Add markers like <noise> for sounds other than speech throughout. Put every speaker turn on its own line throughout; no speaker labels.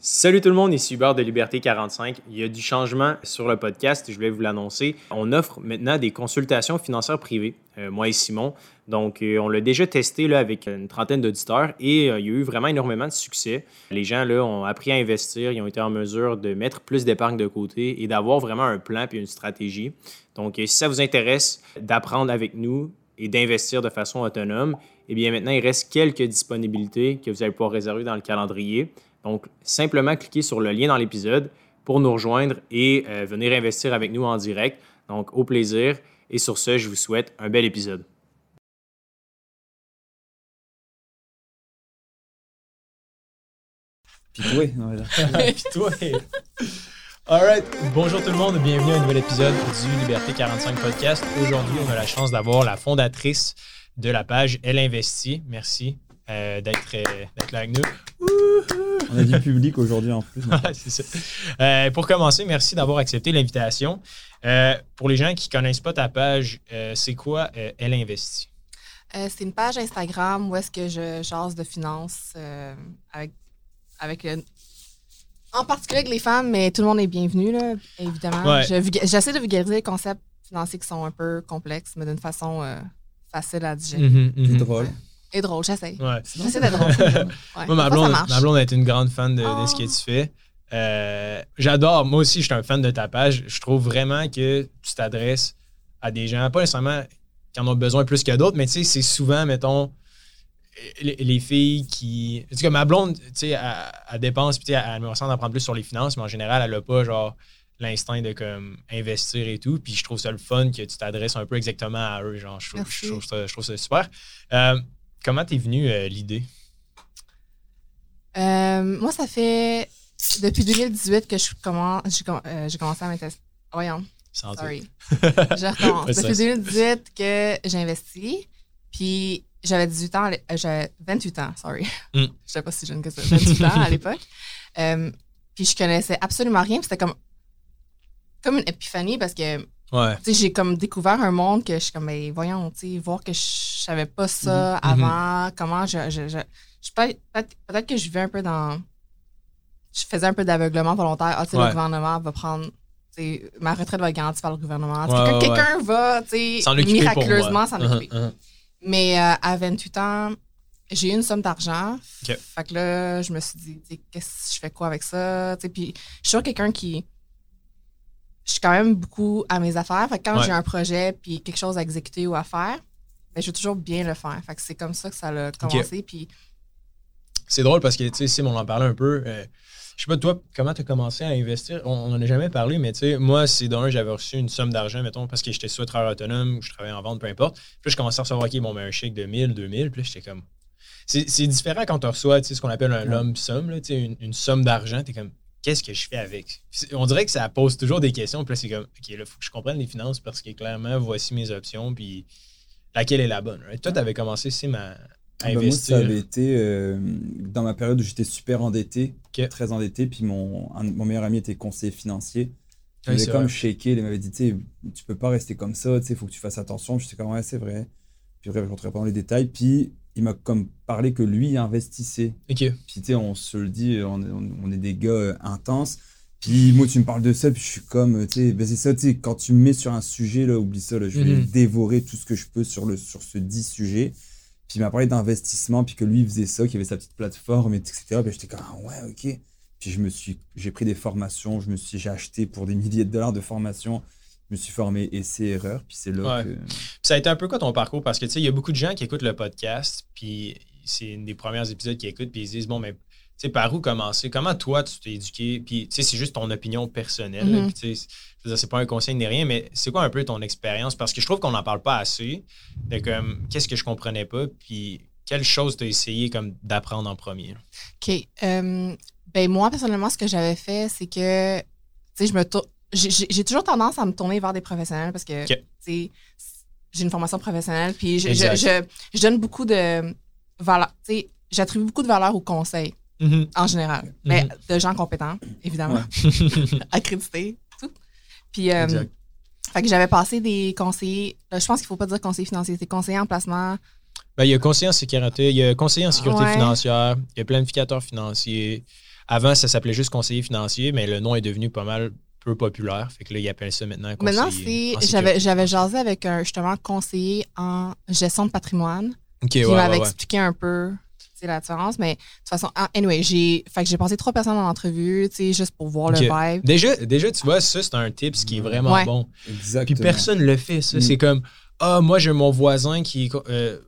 Salut tout le monde, ici Hubert de Liberté 45. Il y a du changement sur le podcast, je voulais vous l'annoncer. On offre maintenant des consultations financières privées, euh, moi et Simon. Donc, euh, on l'a déjà testé là, avec une trentaine d'auditeurs et euh, il y a eu vraiment énormément de succès. Les gens là, ont appris à investir, ils ont été en mesure de mettre plus d'épargne de côté et d'avoir vraiment un plan et une stratégie. Donc, si ça vous intéresse d'apprendre avec nous et d'investir de façon autonome, eh bien maintenant, il reste quelques disponibilités que vous allez pouvoir réserver dans le calendrier. Donc, simplement cliquez sur le lien dans l'épisode pour nous rejoindre et euh, venir investir avec nous en direct. Donc, au plaisir. Et sur ce, je vous souhaite un bel épisode.
Pitoué. <laughs>
Pitoué. All right. Bonjour tout le monde. Bienvenue à un nouvel épisode du Liberté 45 Podcast. Aujourd'hui, on a la chance d'avoir la fondatrice de la page Elle Investit. Merci euh, d'être là avec nous.
On a du public aujourd'hui en plus.
Euh, pour commencer, merci d'avoir accepté l'invitation. Euh, pour les gens qui ne connaissent pas ta page, euh, c'est quoi Elle investit?
c'est une page Instagram où est-ce que je jase de finances avec, avec en particulier avec les femmes, mais tout le monde est bienvenu, là, évidemment. J'essaie de vulgariser les concepts financiers qui sont un peu complexes, mais d'une façon facile à digérer.
Mm-hmm, mm-hmm. drôle.
Et drôle, j'essaie.
Ouais.
D'être drôle. <laughs>
Moi, ma blonde, ma blonde est une grande fan de, ce que tu fais. Euh, j'adore. Moi aussi, je suis un fan de ta page. Je trouve vraiment que tu t'adresses à des gens, pas nécessairement qui en ont besoin plus que d'autres, mais tu sais, c'est souvent, mettons, les, filles qui. Tu sais, ma blonde, tu sais, elle, dépense, puis elle, me ressemble d'apprendre plus sur les finances, mais en général, elle n'a pas, genre, l'instinct de comme investir et tout. Puis je trouve ça le fun que tu t'adresses un peu exactement à eux. Genre, je trouve, je trouve, ça, super. Euh, Comment t'es venue euh, l'idée?
Euh, moi, ça fait depuis 2018 que je commence, euh, j'ai commencé à m'intéresser. Voyons. Sorry. <laughs> je recommence. depuis 2018 que j'ai investi. Puis j'avais 18 ans, j'avais 28 ans, sorry. Mm. <laughs> Je sais pas si jeune que ça, 28 ans à l'époque. <laughs> puis je connaissais absolument rien. C'était comme, comme une épiphanie parce que
Ouais.
J'ai comme découvert un monde que je suis comme, ben, voyons, voir que je savais pas ça mhm. avant, mhm. comment je. je, je, peut-être, que je vivais un peu dans. Je faisais un peu d'aveuglement volontaire. Ah, tu sais, le gouvernement va prendre. Ma retraite va être garantie par le gouvernement. quelqu'un, va, tu sais, miraculeusement s'en uh-huh, occuper. Uh-huh. Mais euh, à 28 ans, j'ai eu une somme d'argent. Fait que là, je me suis dit, qu'est-ce que je fais quoi avec ça? Puis je suis quelqu'un qui je suis quand même beaucoup à mes affaires. Fait quand j'ai un projet puis quelque chose à exécuter ou à faire, ben, je veux toujours bien le faire. Fait que c'est comme ça que ça a commencé. Puis...
C'est drôle parce que, tu sais, Sim, on en parlait un peu. Euh, je sais pas, toi, comment tu as commencé à investir? On n'en a jamais parlé, mais tu sais, moi, c'est d'un, j'avais reçu une somme d'argent, mettons, parce que j'étais soit travailleur autonome ou je travaillais en vente, peu importe. Puis je commençais à recevoir, OK, bon, ben, un chèque de 1000, 2000. Puis j'étais comme. C'est différent quand tu reçois, tu sais, ce qu'on appelle un lump sum, tu sais, une, une somme d'argent. Tu es comme, qu'est-ce que je fais avec? On dirait que ça pose toujours des questions. Puis là, c'est comme, OK, là, il faut que je comprenne les finances parce que clairement, voici mes options, puis laquelle est la bonne. Toi, tu avais commencé, c'est ma. À investir.
moi, ça avait été euh, dans ma période où j'étais super endetté, très endetté, puis mon, mon meilleur ami était conseiller financier. Il m'avait comme shaké, il m'avait dit, tu peux pas rester comme ça, il faut que tu fasses attention. Je sais comment, ouais, c'est vrai. Puis bref, je rentrais pas dans les détails. Puis il m'a comme parlé que lui investissait.
Ok.
Puis tu sais, on se le dit, on, est des gars euh, intenses. Puis moi, tu me parles de ça, puis je suis comme, tu sais, ben c'est ça, tu sais, quand tu me mets sur un sujet, là, oublie ça, là, je vais mhm. dévorer tout ce que je peux sur, le, sur ce dit sujet. Puis il m'a parlé d'investissement, puis que lui, il faisait ça, qu'il avait sa petite plateforme, etc. Puis j'étais comme, ah ouais, ok. Puis je me suis, j'ai pris des formations, je me suis, j'ai acheté pour des milliers de dollars de formations je me suis formé essai-erreur, puis c'est là que...
Ça a été un peu quoi ton parcours? Parce que, tu sais, il y a beaucoup de gens qui écoutent le podcast, puis c'est une des premiers épisodes qu'ils écoutent, puis ils se disent, bon, mais, tu sais, par où commencer? Comment toi, tu t'es éduqué? Puis, tu sais, c'est juste ton opinion personnelle. Mm-hmm. tu sais, c'est pas un conseil ni rien, mais c'est quoi un peu ton expérience? Parce que je trouve qu'on n'en parle pas assez de comme, qu'est-ce que je comprenais pas, puis quelle chose tu as essayé comme d'apprendre en premier?
OK. Euh, ben moi, personnellement, ce que j'avais fait, c'est que, tu sais, je me tourne j'ai toujours tendance à me tourner vers des professionnels parce que j'ai une formation professionnelle, puis je, je, donne beaucoup de valeur. J'attribue beaucoup de valeur aux conseils mm-hmm. en général, mm-hmm. mais de gens compétents, évidemment, <laughs> accrédités, tout. Puis, euh, fait que j'avais passé des conseillers. Euh, je pense qu'il ne faut pas dire conseiller financier, c'est conseiller en placement.
Ben, il y a conseiller en sécurité, il y a conseiller en sécurité financière, il y a planificateur financier. Avant, ça s'appelait juste conseiller financier, mais le nom est devenu pas mal peu populaire. Fait que là, ils appellent ça maintenant conseiller.
Maintenant, c'est. J'avais, j'avais jasé avec un justement conseiller en gestion de patrimoine.
qui
m'avait expliqué un peu la différence. Mais de toute façon, ah, anyway, j'ai fait que j'ai passé trois personnes en entrevue, tu sais, juste pour voir le vibe.
Déjà, déjà, tu vois, ça, c'est un tip ce qui est vraiment bon.
Exactement.
Puis personne le fait, ça. C'est mm. comme, ah, moi, j'ai mon voisin qui. Euh,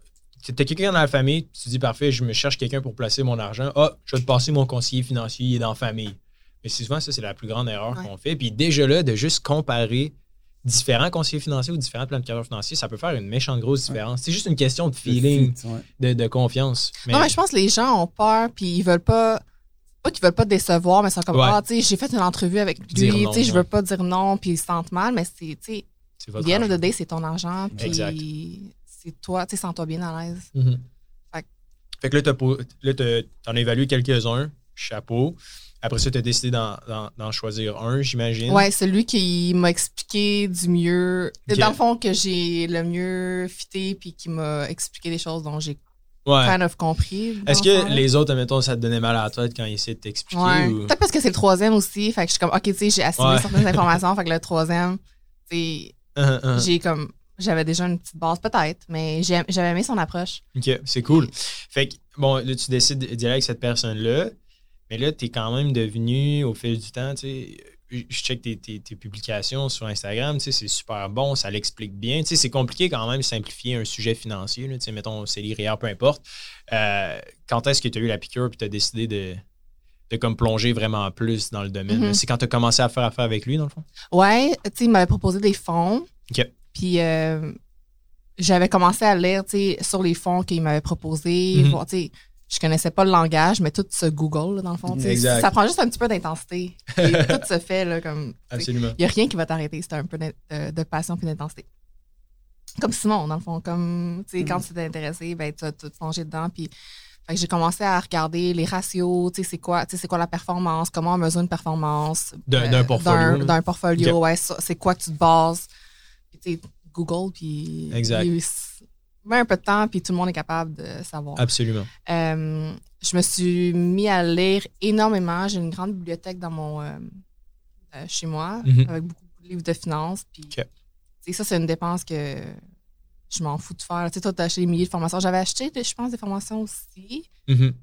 T'as quelqu'un dans la famille, tu te dis parfait, je me cherche quelqu'un pour placer mon argent. Ah, je vais te passer mon conseiller financier, il est dans la famille. Mais souvent, ça, c'est la plus grande erreur qu'on fait. Puis déjà là, de juste comparer différents conseillers financiers ou différents plans de carrière financiers, ça peut faire une méchante grosse différence. C'est juste une question de feeling, de, confiance.
Non, mais je pense que les gens ont peur, puis ils veulent pas. Pas qu'ils veulent pas décevoir, mais ils sont comme, ah, tu sais, j'ai fait une entrevue avec lui, tu sais, je veux pas dire non, puis ils se sentent mal, mais c'est, tu sais, bien of the day, c'est ton argent, puis c'est toi, tu sais, sens-toi bien à l'aise.
Mm-hmm. Fait, que là, t'en as évalué quelques-uns, chapeau. Après ça, tu as décidé d'en choisir un, j'imagine.
Ouais, celui qui m'a expliqué du mieux. Dans le fond, que j'ai le mieux fité puis qui m'a expliqué des choses dont j'ai ouais. kind of compris.
Est-ce que les autres, admettons, ça te donnait mal à la tête quand ils essayaient de t'expliquer?
Ouais. Peut-être parce que c'est le troisième aussi. Fait que je suis comme, OK, tu sais, j'ai assimilé certaines <laughs> informations. Fait que le troisième, tu sais, uh-huh, uh-huh. j'ai comme. J'avais déjà une petite base, peut-être, mais j'avais aimé son approche.
OK, c'est cool. Fait que, bon, là, tu décides d'y aller avec cette personne-là. Mais là, tu es quand même devenu, au fil du temps, tu sais, je check tes, tes, publications sur Instagram, tu sais, c'est super bon, ça l'explique bien. Tu sais, c'est compliqué quand même de simplifier un sujet financier, tu sais, mettons, c'est l'IRIA, peu importe. Euh, quand est-ce que tu as eu la piqûre et tu as décidé de, de comme plonger vraiment plus dans le domaine? Mm-hmm. C'est quand tu as commencé à faire affaire avec lui, dans le fond?
Ouais, tu sais, il m'avait proposé des fonds.
OK.
Puis euh, j'avais commencé à lire, tu sais, sur les fonds qu'il m'avait proposés, mm-hmm. tu sais, je connaissais pas le langage, mais tout se Google, dans le fond. Ça prend juste un petit peu d'intensité. <laughs> tout se fait, là, comme.
Absolument.
Il n'y a rien qui va t'arrêter c'est un peu de, passion puis d'intensité. Comme Simon, dans le fond. Comme, tu sais, quand mm. tu t'es intéressé, ben, tu as tout plongé dedans. Puis, j'ai commencé à regarder les ratios, tu sais, c'est quoi, c'est quoi la performance, comment on mesure une performance.
D'un euh, portfolio.
D'un portfolio, ouais. C'est quoi que tu te bases. tu sais, Google, puis.
Exact
un peu de temps, puis tout le monde est capable de savoir.
Absolument.
Euh, je me suis mis à lire énormément. J'ai une grande bibliothèque dans mon euh, euh, chez moi, mhm. avec beaucoup de livres de finances. Puis, ça, c'est une dépense que je m'en fous de faire. Tu sais, toi, tu as acheté des milliers de formations. J'avais acheté, je pense, des formations aussi.
Mhm.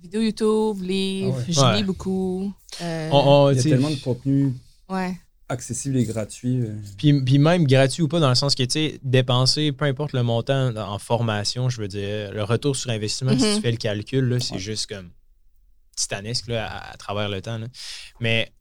Vidéos YouTube, livres, ah je lis beaucoup.
Il y a tellement de contenu.
Ouais
accessible et gratuit. Euh.
Puis, puis, même gratuit ou pas, dans le sens que, tu sais, dépenser, peu importe le montant en formation, je veux dire, le retour sur investissement, si tu mhm. fais le calcul, c'est juste comme titanesque là, à, travers le temps. Mais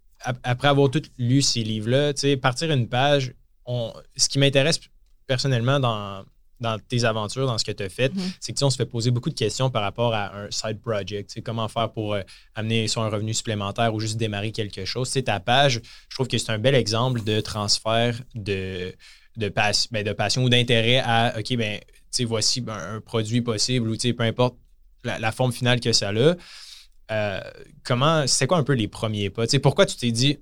après avoir tout lu ces livres-là, tu sais, partir une page, on, ce qui m'intéresse personnellement dans, dans tes aventures, dans ce que tu as fait, mm-hmm. c'est que on se fait poser beaucoup de questions par rapport à un side project. Comment faire pour euh, amener soit un revenu supplémentaire ou juste démarrer quelque chose. C'est ta page, je trouve que c'est un bel exemple de transfert de, de, ben, de passion ou d'intérêt à OK, ben, voici ben, un produit possible ou peu importe la, forme finale que ça a. Euh, comment, c'est quoi un peu les premiers pas? pourquoi tu t'es dit,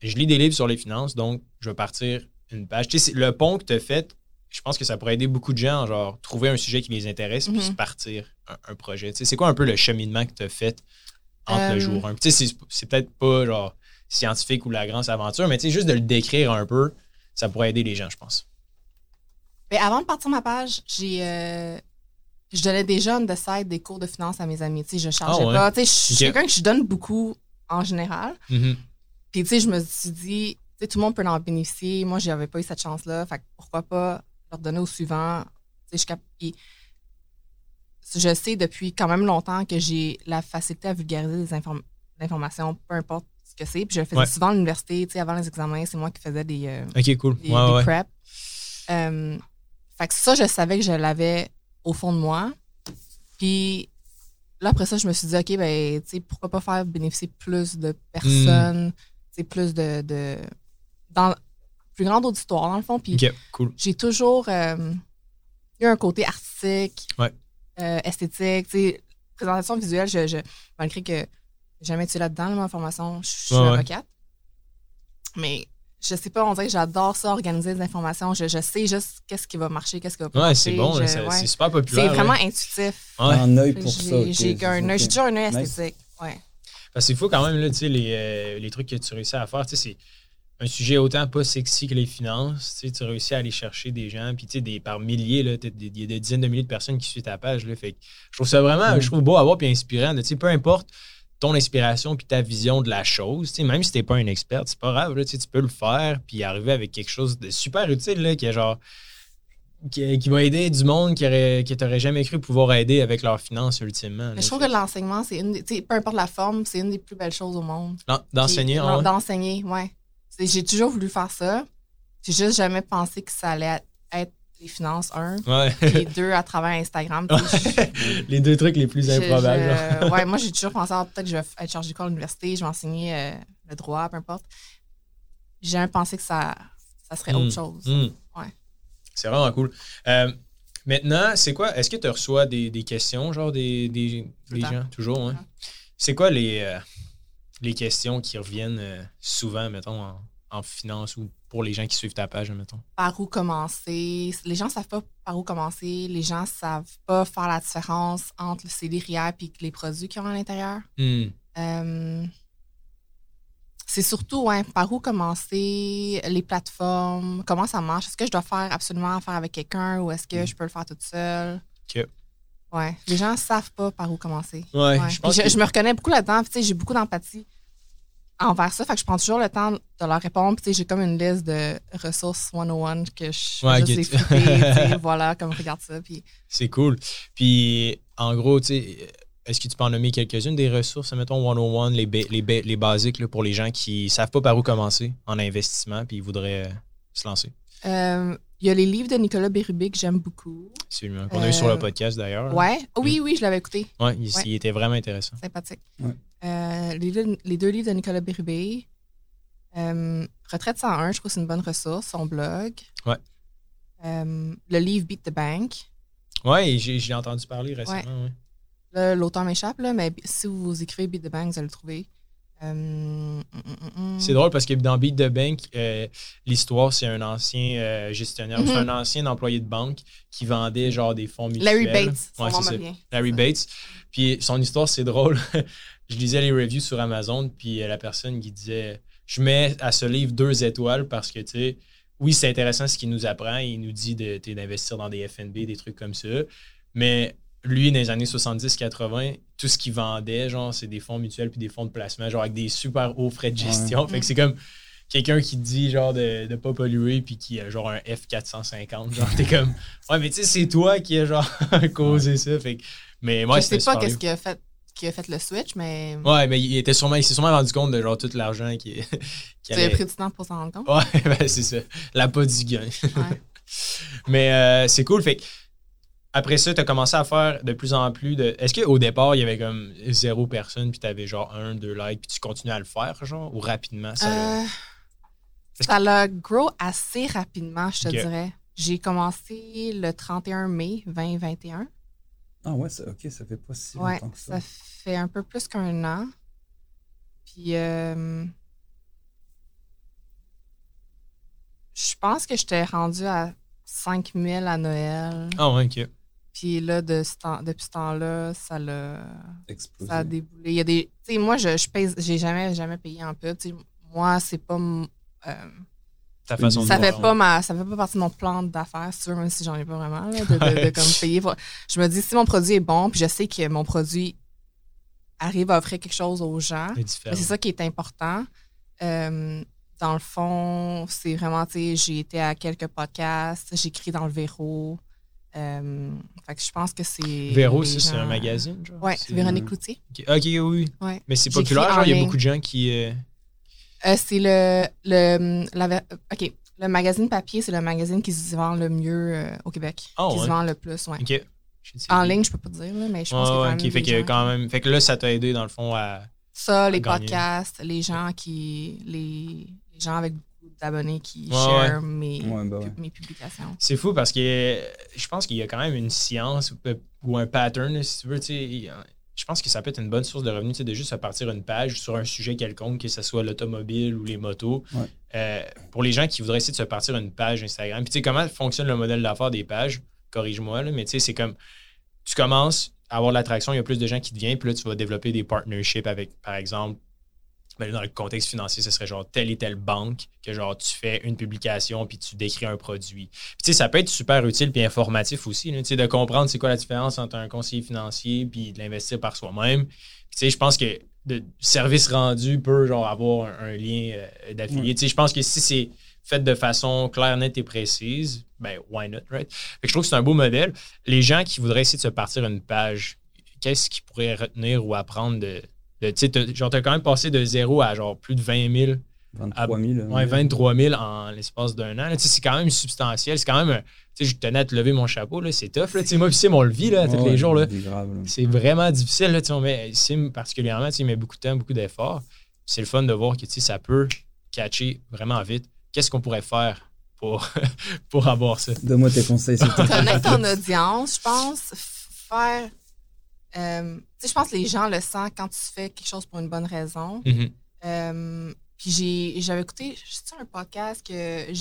je lis des livres sur les finances, donc je vais partir une page? le pont que tu as fait je pense que ça pourrait aider beaucoup de gens, genre, trouver un sujet qui les intéresse puis mhm. partir un, projet. c'est quoi un peu le cheminement que tu as fait entre le euh, jour 1? c'est peut-être pas genre scientifique ou la grande aventure, mais juste de le décrire un peu, ça pourrait aider les gens, je pense.
Mais avant de partir ma page, j'ai euh, je donnais déjà de side des cours de finance à mes amis. Tu sais, je chargeais ah pas. je suis quelqu'un que je donne beaucoup en général.
Mm-hmm.
Puis, tu sais, je me suis dit, tu sais, tout le monde peut en bénéficier. Moi, j'avais pas eu cette chance-là. Fait pourquoi pas leur donner au suivant. Je, je sais depuis quand même longtemps que j'ai la facilité à vulgariser des informations, peu importe ce que c'est. Puis je le faisais souvent à l'université, avant les examens, c'est moi qui faisais des, euh,
OK, cool.
des, prep. Euh, fait que ça, je savais que je l'avais au fond de moi. Puis là, après ça, je me suis dit, OK, ben, pourquoi pas faire bénéficier plus de personnes, hmm. plus de, de dans, plus grande auditoire, dans le fond. Puis j'ai toujours euh, eu un côté artistique, euh, esthétique, présentation visuelle. Je, je, malgré que jamais été là-dedans, ma formation, je suis avocate. Mais je sais pas, on dirait que j'adore ça, organiser des informations. Je, sais juste qu'est-ce qui va marcher, qu'est-ce qui va pas
ouais, c'est bon, c'est super populaire.
C'est vraiment intuitif.
Un œil pour ça.
J'ai toujours un œil esthétique. Ouais.
Parce qu'il faut quand même, là, tu sais, les, euh, les trucs que tu réussis à faire, tu sais, c'est un sujet autant pas sexy que les finances. Tu, sais, tu réussis à aller chercher des gens, puis tu sais, des, par milliers, là, il y a des dizaines de milliers de personnes qui suivent ta page. Là, fait que je trouve ça vraiment,
Mm.
je trouve beau à voir puis inspirant. Tu sais, peu importe ton inspiration puis ta vision de la chose, tu sais, même si t'es pas un expert, c'est pas grave, là, tu sais, tu peux le faire puis arriver avec quelque chose de super utile, là, qui est genre qui, qui va aider du monde qui aurait qui t'aurait jamais cru pouvoir aider avec leurs finances ultimement.
Mais je trouve que l'enseignement, c'est une des, tu sais, peu importe la forme, c'est une des plus belles choses au monde.
Non, d'enseigner,
Puis,
ah ouais.
D'enseigner, ouais. J'ai toujours voulu faire ça. J'ai juste jamais pensé que ça allait être les finances, un,
Ouais.
et deux, à travers Instagram. je- <laughs>
les deux trucs les plus improbables.
je-
genre.
ouais, moi, j'ai toujours pensé, ah, peut-être que je vais être chargée de cours à l'université, je vais enseigner euh, le droit, peu importe. J'ai jamais pensé que ça, ça serait autre chose.
Hmm.
Ouais.
C'est vraiment cool. Euh, maintenant, c'est quoi? Est-ce que tu reçois des, des questions, genre des, des, gens? Toujours, hein? C'est quoi les, euh, les questions qui reviennent euh, souvent, mettons, en, en finance ou pour les gens qui suivent ta page, mettons?
Par où commencer? Les gens savent pas par où commencer. Les gens savent pas faire la différence entre le CD RIER et les produits qu'ils ont à l'intérieur.
Hmm.
Euh, c'est surtout par où commencer, les plateformes, comment ça marche? Est-ce que je dois faire absolument affaire avec quelqu'un ou est-ce que je peux le faire toute seule? Ouais. Les gens savent pas par où commencer.
Ouais,
Ouais.
je pense
Puis
que-
je, me reconnais beaucoup là-dedans. Puis, tu sais, j'ai beaucoup d'empathie envers ça. Fait que je prends toujours le temps de leur répondre. Puis, tu sais, j'ai comme une liste de ressources 101 que je
Ouais, <laughs>
voilà, comme regarde ça. Puis,
C'est cool. Puis, en gros, tu sais, est-ce que tu peux en nommer quelques-unes des ressources, mettons 101, les, ba- les, ba- les basiques là, pour les gens qui savent pas par où commencer en investissement puis ils voudraient euh, se lancer?
euh, il y a les livres de Nicolas Bérubé que j'aime beaucoup.
Absolument. Qu'on a eu sur
Euh,
le podcast d'ailleurs.
Ouais. Oui, oui, je l'avais écouté.
Ouais, il,
Ouais.
il était vraiment intéressant.
Sympathique.
Ouais.
Euh, les, deux- les deux livres de Nicolas Bérubé. Euh, Retraite 101, je trouve que c'est une bonne ressource, son blog.
Ouais.
Euh, le livre Beat the Bank.
Ouais, et j'ai entendu parler récemment. ouais.
Là, l'auteur m'échappe, là, mais si vous écrivez Beat the Bank, vous allez le trouver. Euh.
C'est drôle parce que dans Beat the Bank, euh, l'histoire, c'est un ancien euh, gestionnaire, c'est un ancien employé de banque qui vendait genre des fonds mutuels.
Larry Bates,
Ouais, c'est ça. Larry Bates. Puis son histoire, c'est drôle. <laughs> je lisais les reviews sur Amazon, puis la personne qui disait Je mets à ce livre deux étoiles parce que, tu sais, oui, c'est intéressant ce qu'il nous apprend. Il nous dit d'investir dans des FNB, des trucs comme ça. Mais lui, dans les années 70-80, tout ce qu'il vendait, genre, c'est des fonds mutuels puis des fonds de placement, genre avec des super hauts frais de gestion. Fait que c'est comme quelqu'un qui te dit genre de ne pas polluer puis qui a genre un F450 genre t'es comme ouais mais tu sais c'est toi qui a genre <laughs> causé ça fait que mais moi
je sais
c'était
pas qu'est-ce
libre.
qui a fait qui a fait le switch, mais
ouais mais il était sûrement il s'est sûrement rendu compte de genre tout l'argent qui <laughs> qui
tu avais
allait-
pris du temps pour s'en rendre compte?
ouais <laughs> ben c'est ça la pas du gain
Ouais.
mais euh, c'est cool fait que après ça, tu as commencé à faire de plus en plus de. Est-ce qu'au départ, il y avait comme zéro personne, puis tu avais genre un, deux likes, puis tu continuais à le faire, genre, ou rapidement ça. l'a-
Euh, ça l'a grow assez rapidement, je te dirais. J'ai commencé le 31 mai 2021.
Ah ouais, ça, ok, ça fait pas si
Ouais,
longtemps que ça.
ça fait un peu plus qu'un an. Puis, euh, je pense que j'étais rendue à 5000 à Noël.
Ah ouais, ok.
Puis là, de ce temps- depuis ce temps-là, ça l'a
Explosé.
ça a déboulé. Il y a des. Tu sais, moi, je, je paye. J'ai jamais, jamais payé en pub. Tu sais, moi, c'est pas. euh,
Ta façon
ça
de
fait
voir.
pas ma ça fait pas partie de mon plan d'affaires si tu veux, même si j'en ai pas vraiment là, de, de- de <laughs> comme payer pour- je me dis si mon produit est bon puis je sais que mon produit arrive à offrir quelque chose aux gens
c'est
ça qui est important Euh, dans le fond c'est vraiment tu sais j'ai été à quelques podcasts j'écris dans le Véro Euh, fait que je pense que c'est
Véro, c'est un magazine, genre?
ouais
C'est-
Véronique Cloutier
Ok, ok, oui,
ouais
Mais c'est populaire, genre, il y a beaucoup de gens qui. euh,
Euh, c'est le, le, la OK. Le magazine papier, c'est le magazine qui se vend le mieux euh, au Québec.
Ah,
qui
ouais.
se vend le plus, ouais.
Ok.
En ligne, je peux pas te dire, mais je pense
ouais,
quand
ok.
même
Fait que
gens-
quand même. Fait que là, ça t'a aidé, dans le fond, à.
Ça, les
gagner.
podcasts, les gens qui... Les, les gens avec d'abonnés qui
Ouais,
share mes,
Ouais, bah ouais.
mes publications.
C'est fou parce que euh, je pense qu'il y a quand même une science ou- ou un pattern, si tu veux. Je pense que ça peut être une bonne source de revenus tu sais, de juste à partir une page sur un sujet quelconque, que ce soit l'automobile ou les motos.
Ouais.
Euh, pour les gens qui voudraient essayer de se partir une page Instagram, puis tu sais, comment fonctionne le modèle d'affaires des pages, corrige-moi, là, mais tu sais, c'est comme tu commences à avoir de l'attraction, il y a plus de gens qui te viennent, puis là, tu vas développer des partnerships avec, par exemple, ben, dans le contexte financier, ce serait genre telle et telle banque que genre tu fais une publication puis tu décris un produit. Puis tu sais, ça peut être super utile puis informatif aussi, tu sais, de comprendre c'est quoi la différence entre un conseiller financier puis de l'investir par soi-même. Puis tu sais, je pense que le service rendu peut genre avoir un, lien euh, d'affilié. Tu sais, je pense que si c'est fait de façon claire, nette et précise, ben why not, right? Fait que je trouve que c'est un beau modèle. Les gens qui voudraient essayer de se partir une page, qu'est-ce qu'ils pourraient retenir ou apprendre de tu sais, genre, t'as quand même passé de zéro à genre plus de 20 000.
23 000.
ouais, 23 000 en l'espace d'un an. C'est quand même substantiel. C'est quand même. Tu sais, je tenais à te lever mon chapeau. C'est tough. Là. Moi, puis on le vit là, tous les jours. C'est vraiment difficile. Là, mais Sim, particulièrement, il met beaucoup de temps, beaucoup d'efforts. C'est le fun de voir que ça peut catcher vraiment vite. Qu'est-ce qu'on pourrait faire pour, <laughs> pour avoir ça?
Donne-moi tes conseils.
Connaître ton audience, je pense. Faire euh, je pense que les gens le sentent quand tu fais quelque chose pour une bonne raison.
Mm-hmm.
Euh, puis j'avais écouté, je un podcast que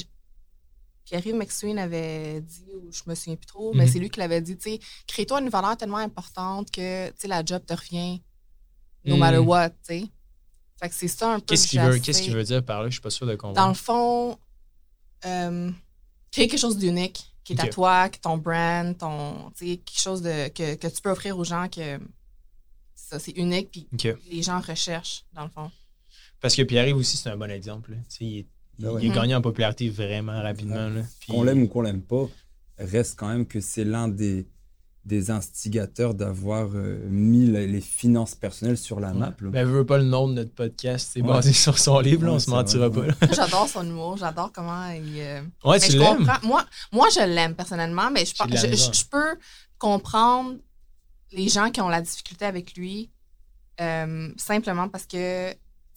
Pierre-Yves McSween avait dit, ou je me souviens plus trop, mais mm-hmm. c'est lui qui l'avait dit, tu sais, crée-toi une valeur tellement importante que, tu sais, la job te revient no mm. matter what, tu sais. Fait que c'est ça un peu
Qu'est-ce qu'il veut, qu'est-ce qu'il veut dire par là? Je suis pas sûr de comprendre.
Dans le fond, euh, créer quelque chose d'unique qui est à toi, ton brand, ton, quelque chose de, que, que, tu peux offrir aux gens que ça, c'est unique, puis les gens recherchent, dans le fond.
Parce que Pierre-Yves aussi, c'est un bon exemple. Il, est, il, gagné en popularité vraiment rapidement.
Qu'on l'aime ou qu'on l'aime pas, reste quand même que c'est l'un des, des instigateurs d'avoir euh, mis les finances personnelles sur la map.
Ben, elle veut pas le nom de notre podcast, c'est basé sur son livre, on se mentira pas.
j'adore son humour, j'adore comment il. Euh,
ouais, tu l'aimes.
Moi, moi, je l'aime personnellement, mais je, je, peux comprendre les gens qui ont la difficulté avec lui euh, simplement parce que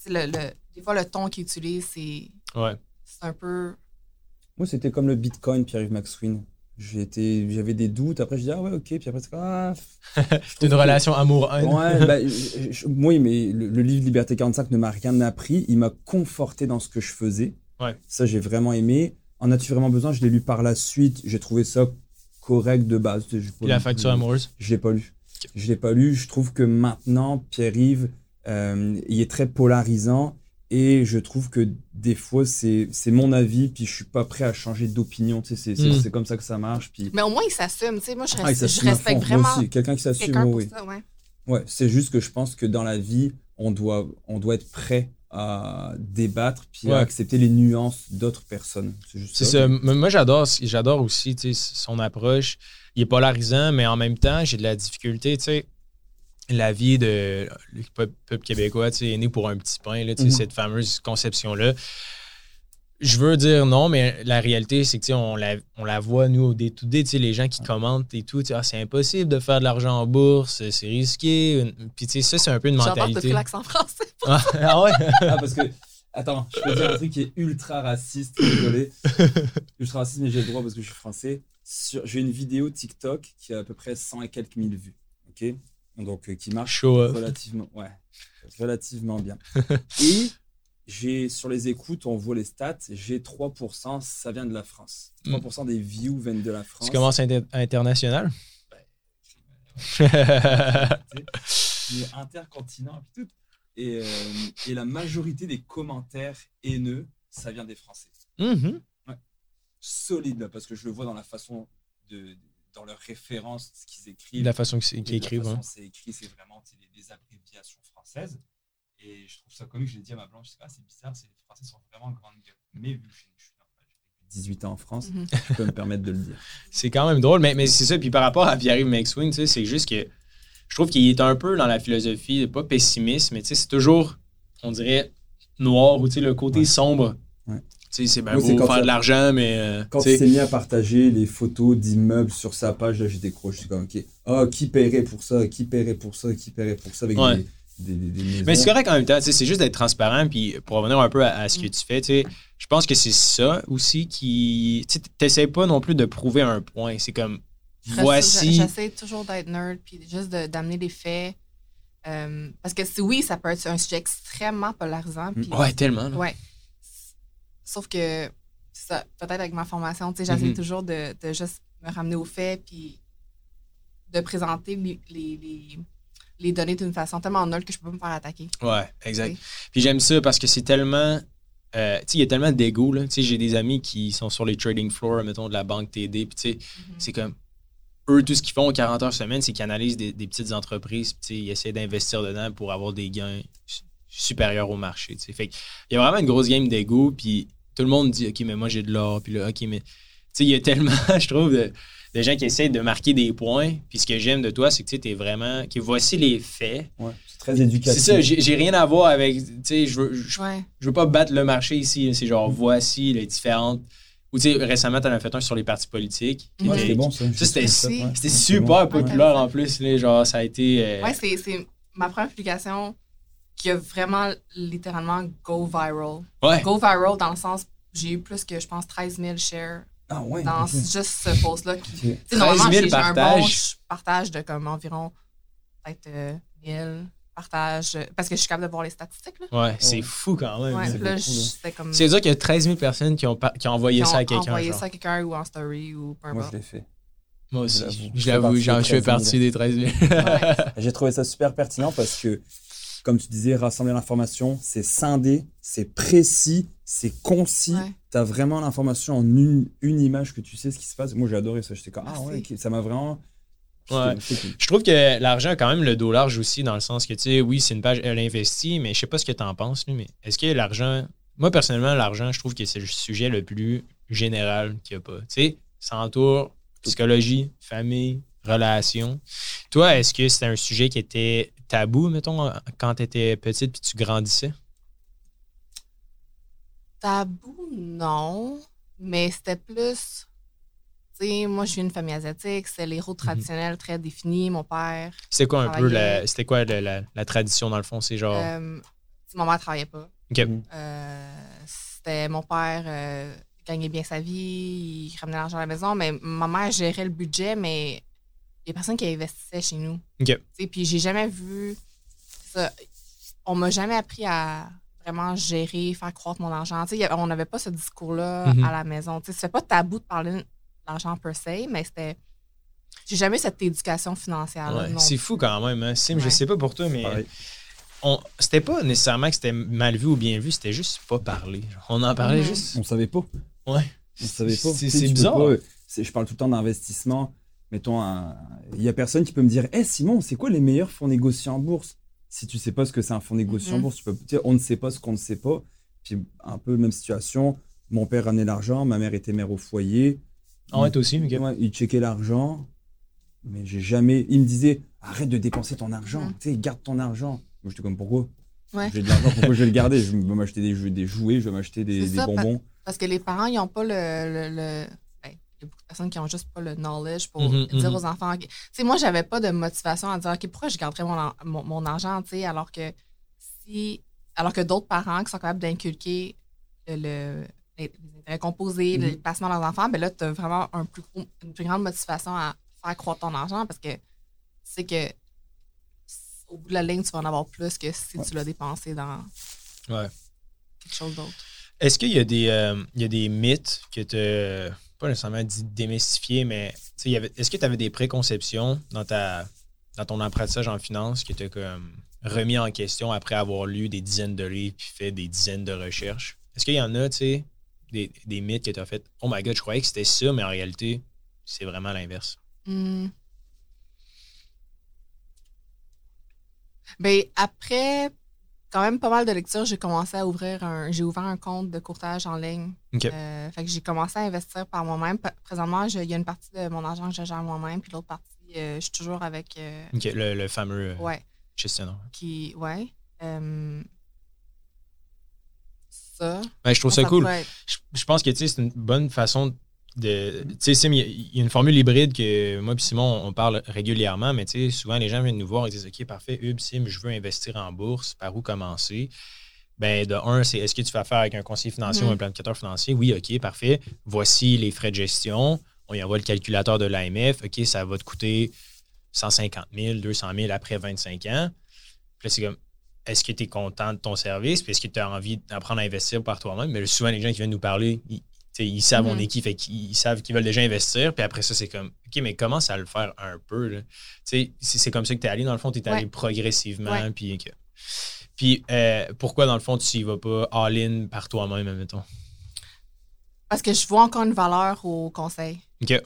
le, des fois, le ton qu'il utilise, c'est
ouais.
un peu.
Moi, c'était comme le Bitcoin, Pierre-Yves McSween j'avais des doutes. Après, je dis, ah ouais, ok. Puis après, c'est ah. <laughs>
Une relation amour-haine.
Ouais, bah, oui, mais le, livre Liberté 45 ne m'a rien appris. Il m'a conforté dans ce que je faisais.
Ouais.
Ça, j'ai vraiment aimé. En as-tu vraiment besoin? Je l'ai lu par la suite. J'ai trouvé ça correct de base.
Et la facture amoureuse?
Je l'ai pas lu. Je l'ai pas lu. Je trouve que maintenant, Pierre-Yves, euh, il est très polarisant. Et je trouve que des fois, c'est mon avis, puis je suis pas prêt à changer d'opinion. Tu sais, c'est mm. comme ça que ça marche. Puis...
Mais au moins, il s'assume. Tu sais, moi, je, ah, je respecte vraiment.
Quelqu'un qui s'assume, oui. ouais, ouais c'est juste que je pense que dans la vie, on doit, on doit être prêt à débattre puis à accepter les nuances d'autres personnes.
C'est ça. Moi, j'adore j'adore aussi son approche. Il est polarisant, mais en même temps, j'ai de la difficulté. Tu sais, la vie de le peuple québécois est né pour un petit pain, là, mhm. cette fameuse conception-là. Je veux dire non, mais la réalité, c'est que on la, on la voit, nous, au day-to-day, les gens qui commentent et tout, ah, c'est impossible de faire de l'argent en bourse, c'est risqué. Puis ça, c'est un peu une mentalité.
L'accent français.
Ah, ah, ouais? <laughs>
ah, parce que, attends, je peux dire un truc qui est ultra raciste, désolé. ultra <laughs> raciste, mais j'ai le droit parce que je suis français. J'ai une vidéo TikTok qui a à peu près 100 et quelques mille vues. OK? Donc euh, qui marche relativement, ouais, <laughs> relativement bien. <laughs> Et j'ai sur les écoutes, on voit les stats, j'ai 3%, ça vient de la France. 3% hmm. des views viennent de la France.
Tu commences à international? <laughs>
Intercontinent et, euh, et, la majorité des commentaires haineux, ça vient des Français.
Mm-hmm.
Solide, parce que je le vois dans la façon de, dans leurs références, ce qu'ils écrivent.
La façon qu'ils écrivent.
La façon c'est écrit, c'est vraiment des, abréviations françaises. Et je trouve ça comique. Je l'ai dit à ma blanche, je sais pas, c'est bizarre, les Français sont vraiment grande gueule. Mais vu que je suis 18 ans en France, mhm. je peux me permettre de le dire. <laughs>
C'est quand même drôle, mais, mais c'est ça. Puis par rapport à Pierre-Yves McSwing, c'est juste que je trouve qu'il est un peu dans la philosophie, pas pessimiste, mais c'est toujours, on dirait, noir ou le côté sombre c'est bien beau faire de l'argent, mais. Euh,
quand il s'est mis à partager les photos d'immeubles sur sa page, là, j'ai décroché. Je suis comme, OK. Ah, qui paierait pour ça? Qui paierait pour ça? Qui paierait pour ça? Avec des, des,
Mais c'est correct en même temps. C'est juste d'être transparent. Puis pour revenir un peu à, ce que tu fais, je pense que c'est ça aussi qui. Tu n'essaies pas non plus de prouver un point. C'est comme. Voici.
J'essaie toujours d'être nerd, puis juste d'amener des faits. Euh, parce que oui, ça peut être un sujet extrêmement polarisant. Puis,
ouais, tellement.
Ouais. Sauf que, peut-être avec ma formation, j'essaie mm-hmm. toujours de, juste me ramener aux faits, puis de présenter les, les, d'une façon tellement nulle que je peux pas me faire attaquer.
Ouais, exact. Puis j'aime ça parce que c'est tellement. Euh, tu sais, il y a tellement d'ego. Tu sais, j'ai des amis qui sont sur les trading floors, mettons, de la banque TD. Puis, tu sais, mm-hmm. c'est comme. Eux, tout ce qu'ils font 40 heures semaine, c'est qu'ils analysent des, petites entreprises. Puis, ils essaient d'investir dedans pour avoir des gains supérieurs au marché. Tu sais. Fait il y a vraiment une grosse game d'ego. Puis, tout le monde dit, OK, mais moi, j'ai de l'or. Puis là, OK, mais. Tu sais, il y a tellement, <laughs> je trouve, de des gens qui essaient de marquer des points. Puis ce que j'aime de toi, c'est que tu es vraiment. que voici les faits.
Ouais, c'est très éducatif.
C'est ça, j'ai rien à voir avec. Tu sais, je veux, je, veux pas battre le marché ici. C'est genre, voici les différentes. Ou tu sais, récemment, tu en as fait un sur les partis politiques.
Ouais, c'était bon, ça.
c'était super populaire en plus. genre, ça a été.
Euh, ouais, c'est ma première application qui a vraiment littéralement go viral.
Ouais.
Go viral dans le sens, j'ai eu plus que, je pense, 13 000 shares
ah ouais,
dans juste ce post-là. Okay. Normalement, j'ai un bon partage de comme environ peut-être euh, 1000 partages. Parce que je suis capable de voir les statistiques. Là.
Ouais, c'est fou quand même.
Ouais, c'est comme...
C'est dire qu'il y a 13 000 personnes qui ont, qui ont envoyé ça à quelqu'un. Qui
envoyé ça à quelqu'un ou en story ou peu
importe. Moi, je l'ai fait.
Moi aussi. Je l'avoue, je fais partie des 13 000.
J'ai trouvé ça super pertinent parce que comme tu disais, rassembler l'information, c'est scindé, c'est précis, c'est concis. Tu as vraiment l'information en une, une, image que tu sais ce qui se passe. Moi, j'ai adoré ça. J'étais comme, ah ouais, ça m'a vraiment.
Ouais. Je trouve que l'argent a quand même le dos large aussi, dans le sens que, tu sais, oui, c'est une page, elle investit, mais je sais pas ce que tu en penses, lui, mais est-ce que l'argent. Moi, personnellement, l'argent, je trouve que c'est le sujet le plus général qu'il n'y a pas. Tu sais, ça entoure psychologie, famille, relations. Toi, est-ce que c'était un sujet qui était tabou, mettons, quand tu étais petite puis tu grandissais?
Tabou, non. Mais c'était plus. Tu sais, moi, je viens d'une famille asiatique. C'est les rôles mhm. traditionnels très définis. Mon père.
C'était quoi un peu la. C'était quoi la, tradition, dans le fond? C'est genre.
Euh, mon mère travaillait pas. Euh, c'était mon père. Euh, gagnait bien sa vie, il ramenait l'argent à la maison, mais ma mère gérait le budget, mais il y a personne qui investissait chez nous.
OK.
Puis j'ai jamais vu ça. On m'a jamais appris à vraiment gérer, faire croître mon argent. on n'avait pas ce discours-là mhm. à la maison. Ce c'est pas tabou de parler d'argent per se, mais c'était. J'ai jamais eu cette éducation financière.
c'est fou quand même. Hein. Sim, je sais pas pour toi, mais. On, c'était pas nécessairement que c'était mal vu ou bien vu, c'était juste pas parler. On en parlait juste.
On savait pas.
Ouais.
On savait pas.
C'est bizarre.
je parle tout le temps d'investissement mettons, il y a personne qui peut me dire Hé Simon, c'est quoi les meilleurs fonds négociés en bourse? Si tu sais pas ce que c'est un fonds négocié en mhm. bourse, tu peux dire on ne sait pas ce qu'on ne sait pas. Puis un peu même situation, mon père ramenait l'argent, ma mère était mère au foyer.
Ah ouais, toi aussi,
Il checkait l'argent, mais j'ai jamais. Il me disait arrête de dépenser ton argent, mhm. tu sais, garde ton argent. Moi, j'étais comme pourquoi? J'ai de l'argent, pourquoi je vais le garder? Je vais m'acheter des, des jouets, je vais m'acheter des, bonbons.
Parce que les parents, ils n'ont pas le y a beaucoup de personnes qui n'ont juste pas le knowledge pour mhm, dire mhm. aux enfants. Tu sais, moi, j'avais pas de motivation à dire, OK, pourquoi je garderais mon, mon, argent, tu sais, alors que si, alors que d'autres parents qui sont capables d'inculquer le, les, intérêts composés, le mhm. placement de leurs enfants, ben là, tu as vraiment un plus une plus grande motivation à faire croître ton argent parce que c'est que au bout de la ligne, tu vas en avoir plus que si tu l'as dépensé dans quelque chose d'autre.
Est-ce qu'il y, a des, euh, il y a des mythes que tu pas nécessairement dit démystifier, mais est-ce que tu avais des préconceptions dans, ta, dans ton apprentissage en finance qui étaient comme remis en question après avoir lu des dizaines de livres puis fait des dizaines de recherches? Est-ce qu'il y en a, tu sais, des, des, mythes que tu as fait Oh my god, je croyais que c'était ça, mais en réalité, c'est vraiment l'inverse?
Hmm. Ben, après quand même pas mal de lectures, j'ai commencé à ouvrir un. J'ai ouvert un compte de courtage en ligne. Euh, fait que j'ai commencé à investir par moi-même. Présentement, il y a une partie de mon argent que je gère moi-même, puis l'autre partie, euh, je suis toujours avec. Euh,
le, fameux
ouais.
gestionnaire.
Qui, ouais. ça.
je trouve ça, cool. Je, pense que c'est une bonne façon tu sais, Sim, il y, a une formule hybride que moi et Simon, on parle régulièrement, mais tu sais, souvent les gens viennent nous voir et disent OK, parfait, Hub, Sim, je veux investir en bourse, par où commencer? Ben, de un, c'est est-ce que tu vas faire avec un conseiller financier ou un mm-hmm. planificateur financier? Oui, OK, parfait. Voici les frais de gestion. On y envoie le calculateur de l'AMF. OK, ça va te coûter 150 000, 200 000 après 25 ans. Puis là, c'est comme est-ce que tu es content de ton service? Puis est-ce que tu as envie d'apprendre à investir par toi-même? Mais souvent, les gens qui viennent nous parler, ils, ils savent on
Mhm.
est qui, fait qu'ils savent qu'ils veulent déjà investir. Puis après ça, c'est comme, OK, mais commence à le faire un peu. C'est comme ça que tu es allé. Dans le fond, tu es allé
Ouais.
progressivement. Puis, puis euh, pourquoi, dans le fond, tu y vas pas all-in par toi-même, admettons?
Parce que je vois encore une valeur au conseil.
OK.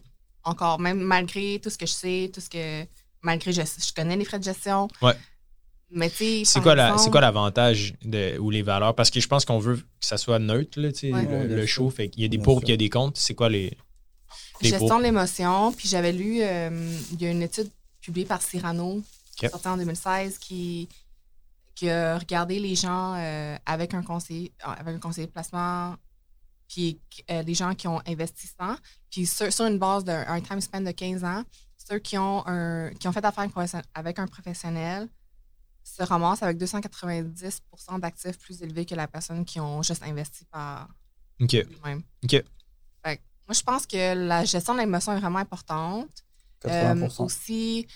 Encore, même malgré tout ce que je sais, tout ce que. Malgré je, je connais les frais de gestion.
Ouais.
Mais.
C'est quoi, la-
exemple,
c'est quoi l'avantage de- ou les valeurs? Parce que je pense qu'on veut que ça soit neutre, là,
Ouais.
le, show. Fait qu'il y a des pour il y a des contre. C'est quoi les. les
Gestion de l'émotion. Puis j'avais lu, euh, il y a une étude publiée par Cyrano,
Ok.
sortie en 2016, qui, qui a regardé les gens euh, avec un conseiller, avec un conseiller de placement, puis euh, les gens qui ont investi 100, puis sur, sur une base d'un un time span de 15 ans, ceux qui ont, un, qui ont fait affaire avec un professionnel se ramassent avec 290 d'actifs plus élevés que la personne qui ont juste investi par
OK.
lui-même.
OK.
Fait que moi, je pense que la gestion de l'émotion est vraiment importante. Euh,
80%.
aussi,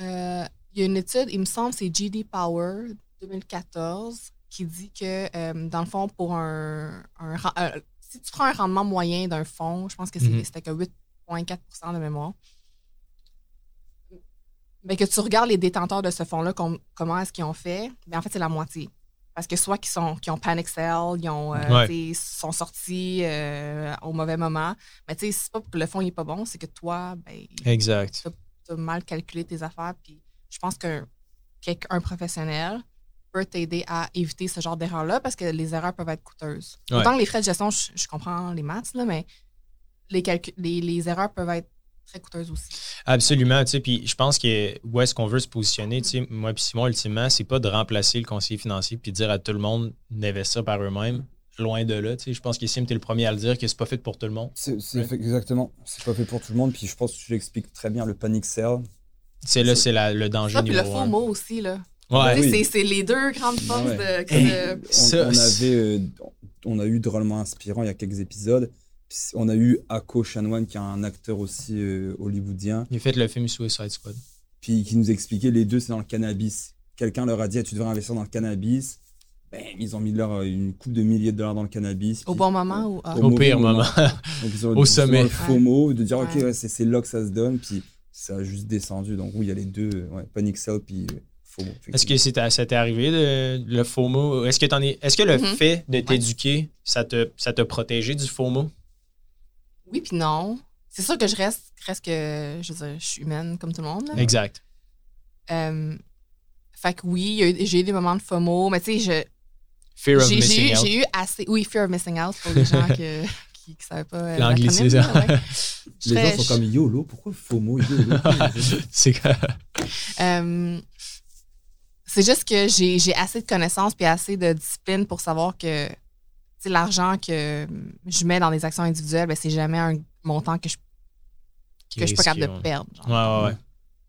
euh, il y a une étude, il me semble, c'est GD Power 2014, qui dit que, euh, dans le fond, pour un. euh, si tu prends un rendement moyen d'un fonds, je pense que c'est-
Mhm.
c'était que 8,4% de mémoire. Mais que tu regardes les détenteurs de ce fonds-là, com- comment est-ce qu'ils ont fait, bien, en fait, c'est la moitié. Parce que soit qu'ils sont, qu'ils ont panic sell, ils ont, euh,
Ouais.
sont sortis euh, au mauvais moment. Mais tu sais, c'est pas que le fonds n'est pas bon, c'est que toi, ben,
Exact.
tu as mal calculé tes affaires. Puis je pense qu'un professionnel peut t'aider à éviter ce genre d'erreurs-là parce que les erreurs peuvent être coûteuses.
Ouais.
Autant que les frais de gestion, je, je comprends les maths, là, mais les, les, les erreurs peuvent être très coûteuses aussi.
Absolument, tu sais, puis je pense que où est-ce qu'on veut se positionner, tu sais, moi puis Simon, ultimement, c'est pas de remplacer le conseiller financier puis de dire à tout le monde d'investir par eux-mêmes. Loin de là, tu sais, je pense que Sim, t'es le premier à le dire que c'est pas fait pour tout le monde.
C'est c'est
Ouais.
fait- exactement. C'est pas fait pour tout le monde. Puis je pense que tu l'expliques très bien. Le panic sell,
C'est là, c'est la- le danger
Ça, puis le faux mot aussi, là.
Ouais.
Tu sais,
oui.
C'est c'est les deux grandes forces
Ouais.
de... De-
on,
Ça,
on avait, euh, on a eu drôlement inspirant il y a quelques épisodes. On a eu Ako Shanwan, qui est un acteur aussi euh, hollywoodien,
Il a fait le film Suicide Squad.
puis qui nous expliquait les deux, c'est dans le cannabis. Quelqu'un leur a dit, Ah, tu devrais investir dans le cannabis. Ben, ils ont mis leur, euh, une coupe de milliers de dollars dans le cannabis.
Au
puis-
bon moment ou... ah.
Au
pire
moment.
moment. <laughs>
Donc, ils ont
Au sommet.
le FOMO, de dire, OK,
Ouais.
c'est là que ça se donne, puis ça a juste descendu. Donc, oui, il y a les deux, euh, ouais, Panic Sell, puis FOMO.
Est-ce que ça t'est arrivé, de- le FOMO? Est-ce que, t'en es, est-ce que le
Mhm.
fait de t'éduquer, ça te, ça t'a protégé du FOMO?
Oui puis non. C'est sûr que je reste, reste que, je veux dire, je suis humaine comme tout le monde. là.
Exact.
Euh, fait que oui, il y a eu- j'ai eu des moments de FOMO, mais tu sais, je,
Fear of
J'ai-
missing
eu,
out.
j'ai eu assez. Oui, fear of missing out pour les gens que- <laughs> qui ne savaient pas. euh,
L'anglicisme.
l'acronyme, là, ouais. Je <laughs>
Les
serais-
gens sont comme YOLO, pourquoi FOMO, YOLO? <laughs>
C'est que-
Euh, c'est juste que j'ai j'ai assez de connaissances puis assez de discipline pour savoir que l'argent que je mets dans des actions individuelles, ben, c'est jamais un montant que je que je suis pas capable de perdre. genre.
Ouais, ouais, ouais.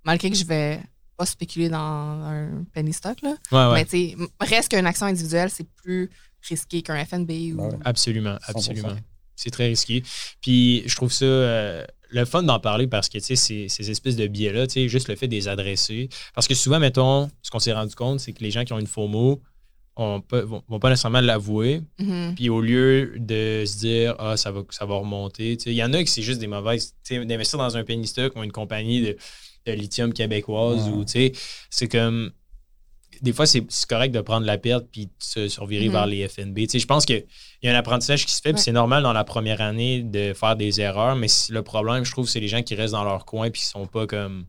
Malgré que je vais pas spéculer dans un penny stock, là.
Ouais, ouais.
mais tu reste qu'une action individuelle, c'est plus risqué qu'un FNB ou.
Ouais.
Absolument,
100%.
absolument. C'est très risqué. Puis je trouve ça euh, le fun d'en parler parce que, tu sais, ces, ces espèces de biais-là, tu sais, juste le fait de les adresser. Parce que souvent, mettons, ce qu'on s'est rendu compte, c'est que les gens qui ont une FOMO ont pas- vont, vont pas nécessairement l'avouer.
Mhm.
Puis au lieu de se dire, ah, ça va, ça va remonter, il y en a qui c'est juste des mauvaises. D'investir dans un penny stock ou une compagnie de, de lithium québécoise ou, tu sais, c'est comme. Des fois, c'est correct de prendre la perte puis de se survirer
Mhm.
vers les FNB. Tu sais, je pense qu'il y a un apprentissage qui se fait, puis c'est normal dans la première année de faire des erreurs, mais le problème, je trouve, c'est les gens qui restent dans leur coin puis qui sont pas comme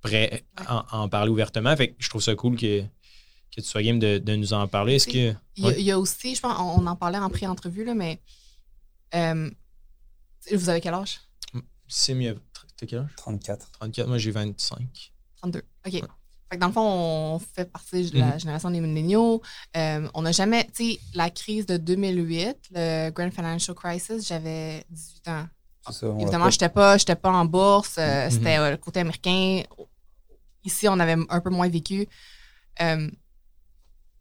prêts à, à en parler ouvertement. Fait que je trouve ça cool que, que tu sois game de, de nous en parler? Est-ce que.
Il y, a,
Ouais.
il y a aussi, je pense, on on en parlait en pré-entrevue, là, mais euh, vous avez quel âge?
C'est mieux. T'as quel âge?
34.
34, moi j'ai 25.
32. OK. Fait que dans le fond, on fait partie de la
Mhm.
génération des milléniaux. Euh, on n'a jamais, tu sais, la crise de 2008, le Grand Financial Crisis, j'avais 18 ans.
C'est ça,
Évidemment, je n'étais pas, j'étais pas en bourse. euh,
Mhm.
C'était euh, le côté américain. Ici, on avait un peu moins vécu.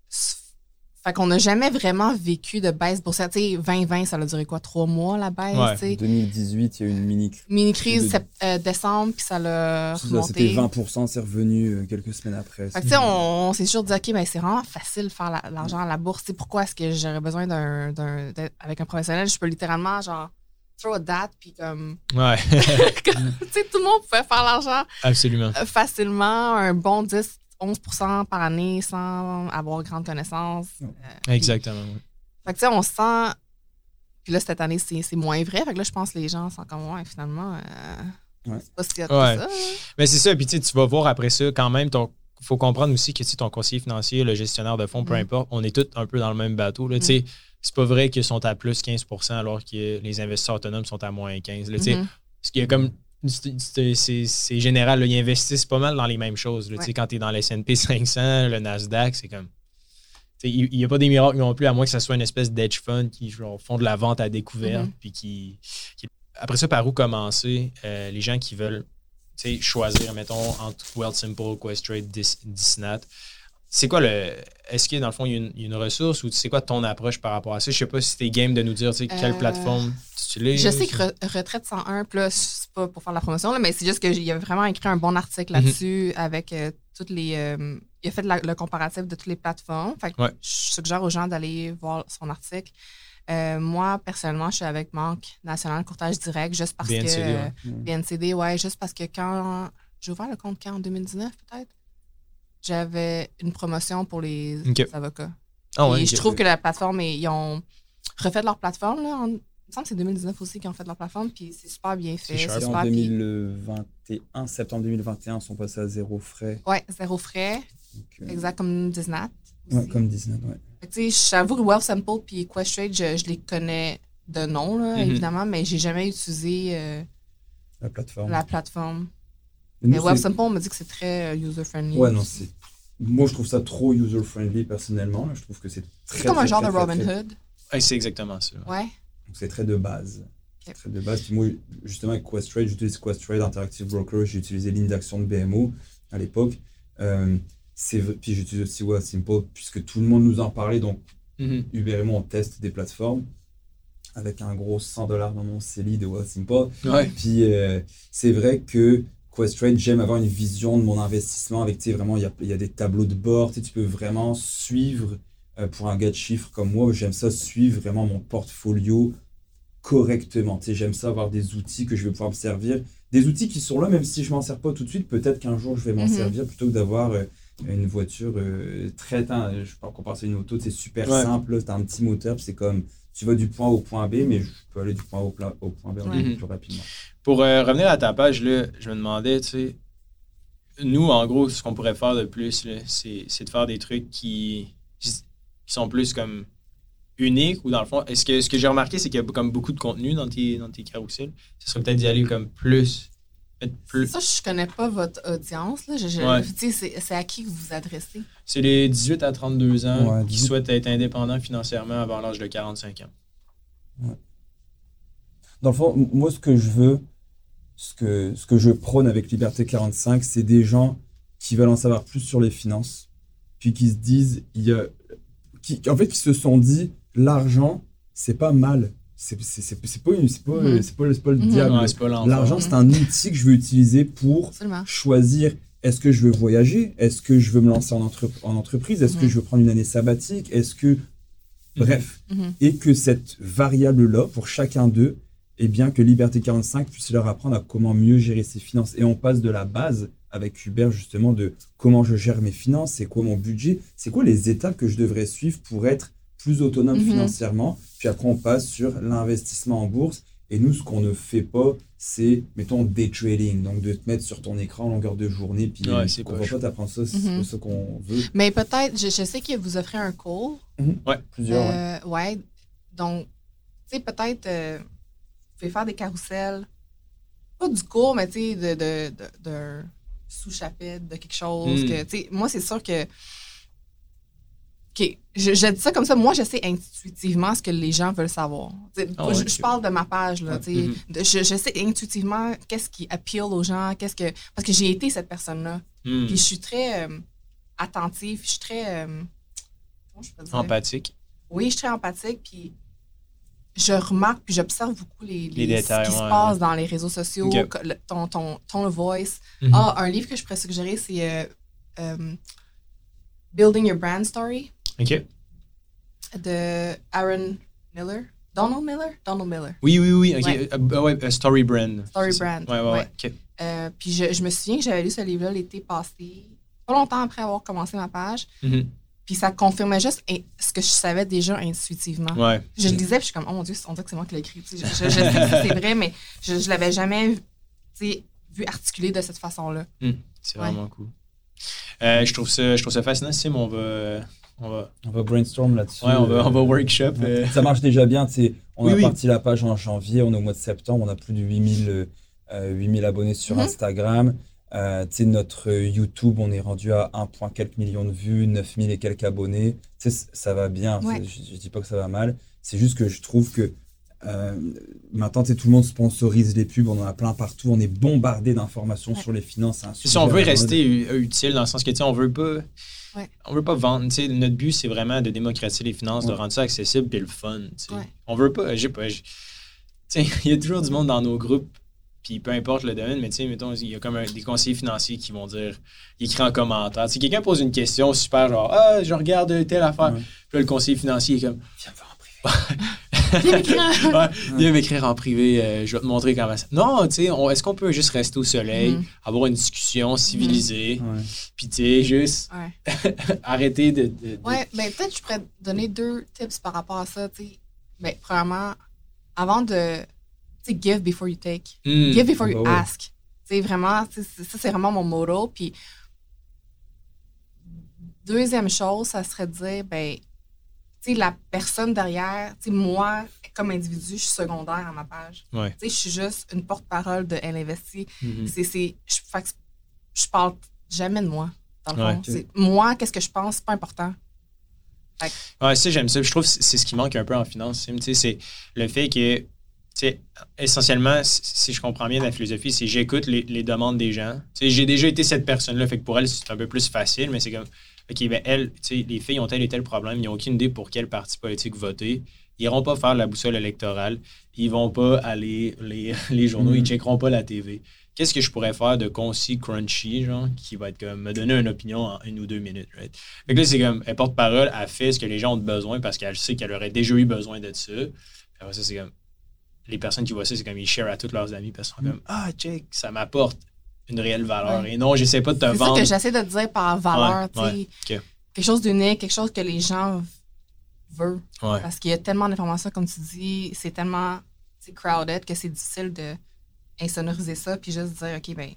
Fait qu'on n'a jamais vraiment vécu de baisse boursière. Tu sais, 2020, ça a duré quoi? Trois mois, la baisse?
Ouais.
tu sais?
2018, il y a eu une mini crise.
Mini-crise
de-
sept- euh, décembre, puis ça l'a
ça, C'était
remonté.
20%, c'est revenu euh, quelques semaines après.
Fait que, tu sais, on, on s'est toujours dit, OK, ben, c'est vraiment facile de faire la- l'argent à la bourse. Tu sais, pourquoi est-ce que j'aurais besoin d'un, avec un professionnel? Je peux littéralement, genre, throw a that, puis comme.
Ouais. <laughs>
tu sais, tout le monde pouvait faire l'argent
Absolument.
euh, facilement, un bon 10, 11% par année sans avoir grande connaissance. Euh,
Exactement. ouais.
Fait que, tu sais, on sent. Puis là, cette année, c'est moins vrai. Fait que là, je pense que les gens sont comme, ouais, finalement, euh,
Ouais.
c'est pas si hot
Ouais.
que ça.
Mais c'est ça. Puis tu sais, tu vas voir après ça, quand même, ton faut comprendre aussi que tu sais, ton conseiller financier, le gestionnaire de fonds, peu
Mm.
importe, on est tous un peu dans le même bateau. Là, tu sais. C'est pas vrai qu'ils sont à plus 15% alors que les investisseurs autonomes sont à moins 15 là, tu sais.
Mhm.
Parce qu'il y a comme. C'est- général, là, ils investissent pas mal dans les mêmes choses. là.
Ouais.
Quand tu es dans le SP 500, le Nasdaq, c'est comme. Il n'y a pas des miracles non plus, à moins que ça soit une espèce d'edge fund qui genre, font de la vente à découvert.
Mhm.
Puis qui, qui- Après ça, par où commencer euh, Les gens qui veulent choisir, mettons, entre Wealthsimple, Questrade, Dis- Disnat. C'est quoi le. Est-ce qu'il y a, dans le fond, il y a une, une ressource ou c'est quoi ton approche par rapport à ça? Je sais pas si t'es game de nous dire quelle
Euh,
plateforme tu utilises.
Je sais que Re- Retraite 101 Plus, c'est pas pour faire la promotion, là, mais c'est juste qu'il a vraiment écrit un bon article
Mhm.
là-dessus avec euh, toutes les. euh, il a fait la- le comparatif de toutes les plateformes. Fait que
Ouais.
je suggère aux gens d'aller voir son article. Euh, moi, personnellement, je suis avec Banque Nationale Courtage Direct juste parce
BNCD,
que.
ouais.
BNCD, ouais, juste parce que quand. J'ai ouvert le compte quand? En 2019, peut-être? J'avais une promotion pour les avocats.
Ah ouais,
Et je trouve que la plateforme, est- ils ont refait leur plateforme. Là, en- il me semble que c'est 2019 aussi qu'ils ont fait leur plateforme, puis c'est super bien fait. C'est super
en
puis-
2021, septembre 2021, ils sont passés à zéro frais.
Ouais, zéro frais,
euh,
exact comme Disney.
ouais, comme Disney, ouais.
Tu sais, J'avoue que Wealth Simple puis Questrade, je, je les connais de nom, là,
Mhm.
évidemment, mais j'ai jamais utilisé euh,
La plateforme.
la plateforme.
Mais
Mais
nous,
Wealth
c'est-
Simple, on me dit que c'est très euh, user-friendly.
Ouais, non, c'est. Moi, je trouve ça trop user-friendly personnellement. Je trouve que c'est très.
C'est comme un genre
très,
de Robin
très-
Hood.
Ouais, c'est exactement ça.
Ouais.
Donc, c'est très de base. Très de base. Puis moi, justement, avec Questrade, j'utilise Questrade Interactive Broker. J'ai utilisé ligne d'action de BMO à l'époque. Euh, c'est puis j'utilise aussi Wealthsimple puisque tout le monde nous en parlait. Donc,
Mhm.
Uber et moi, on teste des plateformes avec un gros 100 dollars dans mon CELI de Wealthsimple.
Ouais.
Puis euh, c'est vrai que Questrade, j'aime avoir une vision de mon investissement avec, tu sais, vraiment, il y a, il y a des tableaux de bord, tu peux vraiment suivre, euh, pour un gars de chiffres comme moi, j'aime ça suivre vraiment mon portfolio correctement. Tu sais, j'aime ça avoir des outils que je vais pouvoir me servir. Des outils qui sont là, même si je m'en sers pas tout de suite, peut-être qu'un jour je vais m'en
Mhm.
servir plutôt que d'avoir euh, une voiture euh, très. je peux pas comparer ça à une auto, c'est super
Ouais.
simple, tu as un petit moteur, c'est comme tu vas du point A au point B, mais je peux aller du point A au, point B
Ouais.
beaucoup plus rapidement.
Pour euh, revenir à ta page, là, je me demandais, tu sais, nous, en gros, ce qu'on pourrait faire de plus, c'est de faire des trucs qui, qui sont plus comme uniques ou dans le fond, est-ce que ce que j'ai remarqué, c'est qu'il y a comme beaucoup de contenu dans tes, dans tes carousels. Ce serait peut-être d'y aller comme plus. Être plus
Ça, je connais pas votre audience. Là. Je- je-
Ouais.
tu sais, C'est à qui que vous vous adressez?
c'est les 18 à 32 ans
Ouais,
qui
18.
souhaitent être indépendants financièrement avant l'âge de 45 ans.
Dans le fond, moi, ce que je veux, ce que, ce que je prône avec Liberté 45, c'est des gens qui veulent en savoir plus sur les finances, puis qui se disent, il y a, qui, en fait, qui se sont dit, l'argent, c'est pas mal. C'est c'est- c'est- c'est pas, c'est pas,
Mhm.
c'est pas, pas le
Mhm.
diable.
Ouais.
L'argent, c'est un outil que je veux utiliser pour
Absolument.
choisir est-ce que je veux voyager? Est-ce que je veux me lancer en, entre- en entreprise? Est-ce que
Mhm.
je veux prendre une année sabbatique? Est-ce que. Bref.
Mhm.
Et que cette variable-là, pour chacun d'eux, eh bien, que Liberté 45 puisse leur apprendre à comment mieux gérer ses finances. Et on passe de la base avec Hubert, justement, de comment je gère mes finances, c'est quoi mon budget, c'est quoi les étapes que je devrais suivre pour être plus autonome
Mhm.
financièrement. Puis après, on passe sur l'investissement en bourse. Et nous, ce qu'on ne fait pas, c'est, mettons, day trading. Donc, de te mettre sur ton écran en longueur de journée. Puis,
Ouais,
on
pas
va pas t'apprendre ça, c'est
Mhm.
pas ça qu'on veut.
Mais peut-être, je, je sais que vous offrez un cours.
Plusieurs. ouais.
Euh, ouais. Donc, tu sais, peut-être, euh, vous pouvez faire des carousels. Pas du cours, mais tu sais, de, de, de, de sous-chapitre, de quelque chose.
Mm.
que, tu sais, moi, c'est sûr que. OK, je, je dis ça comme ça. Moi, je sais intuitivement ce que les gens veulent savoir.
Ah
je, parle de ma page, là.
Ouais.
Mhm.
De- je, je sais intuitivement qu'est-ce qui appeal aux gens, qu'est-ce que. Parce que j'ai été cette personne-là.
Hmm.
Puis je suis très euh, attentive, je suis très. euh, comment je peux dire?
Empathique.
Oui, je suis très empathique, puis je remarque, puis j'observe beaucoup les,
Les détails,
ce qui se passe
ouais.
dans les réseaux sociaux, le- ton, ton, ton voice.
Mhm.
Ah, un livre que je pourrais suggérer, c'est euh, Building Your Brand Story
OK.
de Aaron Miller? Donald Miller? Donald Miller.
Oui, oui, oui. ok.
Ouais.
Euh, ouais, euh, Story Brand.
Story
C'est ça.
Brand,
Ouais, ouais, ouais.
Euh, puis je, je me souviens que j'avais lu ce livre-là l'été passé, pas longtemps après avoir commencé ma page.
Mhm.
Puis ça confirmait juste ce que je savais déjà intuitivement.
Ouais.
Je le lisais, puis je suis comme, oh mon Dieu, on dirait que c'est moi qui l'ai écrit. Je, je- je sais que c'est vrai, mais je ne l'avais jamais vu articulé de cette façon-là.
C'est
Ouais.
vraiment cool. Euh, je, trouve ça, je trouve ça fascinant, Sim. On va. On va,
On va brainstorm là-dessus.
ouais, on va, on va
Euh,
workshop.
Ouais. Ça marche déjà bien. On
Oui,
a
oui.
parti la page en janvier, on est au mois de septembre, on a plus de 8000 euh, euh, 8000 abonnés sur
Mhm.
Instagram. Euh, tu sais, notre YouTube, on est rendu à 1, point quelques millions de vues, 9000 et quelques abonnés. Ça va bien.
Ouais.
Je, je dis pas que ça va mal. C'est juste que je trouve que euh, maintenant, tout le monde sponsorise les pubs, on en a plein partout, on est bombardé d'informations
Ouais.
sur les finances. un
Si on veut rester u- utile dans le sens que, on veut pas.
Ouais.
On veut pas vendre. tu sais, Notre but, c'est vraiment de démocratiser les finances, de rendre ça accessible et le fun. tu sais.
Ouais.
On veut pas. J'ai pas. j'ai- tu sais, <laughs> Il y a toujours du monde dans nos groupes, puis peu importe le domaine, mais tu sais, mettons, il y a comme un- des conseillers financiers qui vont dire, ils écrivent en commentaire. Si quelqu'un pose une question super, genre, ah, je regarde telle affaire,
Ouais.
puis là, le conseiller financier est comme,
Viens me voir en privé. <laughs>
Viens m'écrire. <laughs>
ouais, viens m'écrire en privé, euh, je vais te montrer comment ça. Non, tu sais, est-ce qu'on peut juste rester au soleil,
Mhm.
avoir une discussion civilisée,
Ouais.
puis tu sais, juste
Ouais. <laughs>
arrêter de. de- de-
Ouais, ben peut-être que je pourrais donner deux tips par rapport à ça. tu sais. Ben, premièrement, avant de. Tu sais, give before you take.
Hmm.
Give before you
Bah
ask. C'est vraiment, tu sais, c'est- ça, c'est vraiment mon motto. Puis, deuxième chose, ça serait de dire, ben, la personne derrière, moi, comme individu, je suis secondaire à ma page.
Ouais.
Je suis juste une porte-parole de Elle investit. C'est, je, parle jamais de moi, dans le
Ouais.
fond. Moi, qu'est-ce que je pense, c'est pas important.
Ouais, ça, j'aime ça. Je trouve que c'est ce qui manque un peu en finance. C'est le fait que, sais, essentiellement, si- je comprends bien la philosophie, c'est j'écoute les, les demandes des gens. J'ai déjà été cette personne-là, fait que pour elle, c'est un peu plus facile, mais c'est comme, OK, ben elle, les filles ont tel et tel problème, ils n'ont aucune idée pour quel parti politique voter. Ils n'iront pas faire la boussole électorale. Ils vont pas aller les, <laughs> les journaux,
Mhm.
ils checkeront pas la TV. Qu'est-ce que je pourrais faire de concis, crunchy, genre, qui va être comme me donner une opinion en une ou deux minutes, right? Fait que là, c'est comme, elle porte-parole, elle fait ce que les gens ont besoin parce qu'elle sait qu'elle aurait déjà eu besoin de ça. Après ça, c'est comme, les personnes qui voient ça, c'est comme, ils share à tous leurs amis parce qu'ils sont comme, ah, check, ça m'apporte une réelle valeur.
Ouais.
Et non, j'essaie pas de te
C'est ça
vendre.
que j'essaie de dire par valeur.
Ouais.
Quelque chose d'unique, quelque chose que les gens veulent.
Ouais.
Parce qu'il y a tellement d'informations, comme tu dis, c'est tellement c'est crowded que c'est difficile de insonoriser ça puis juste dire, OK, ben,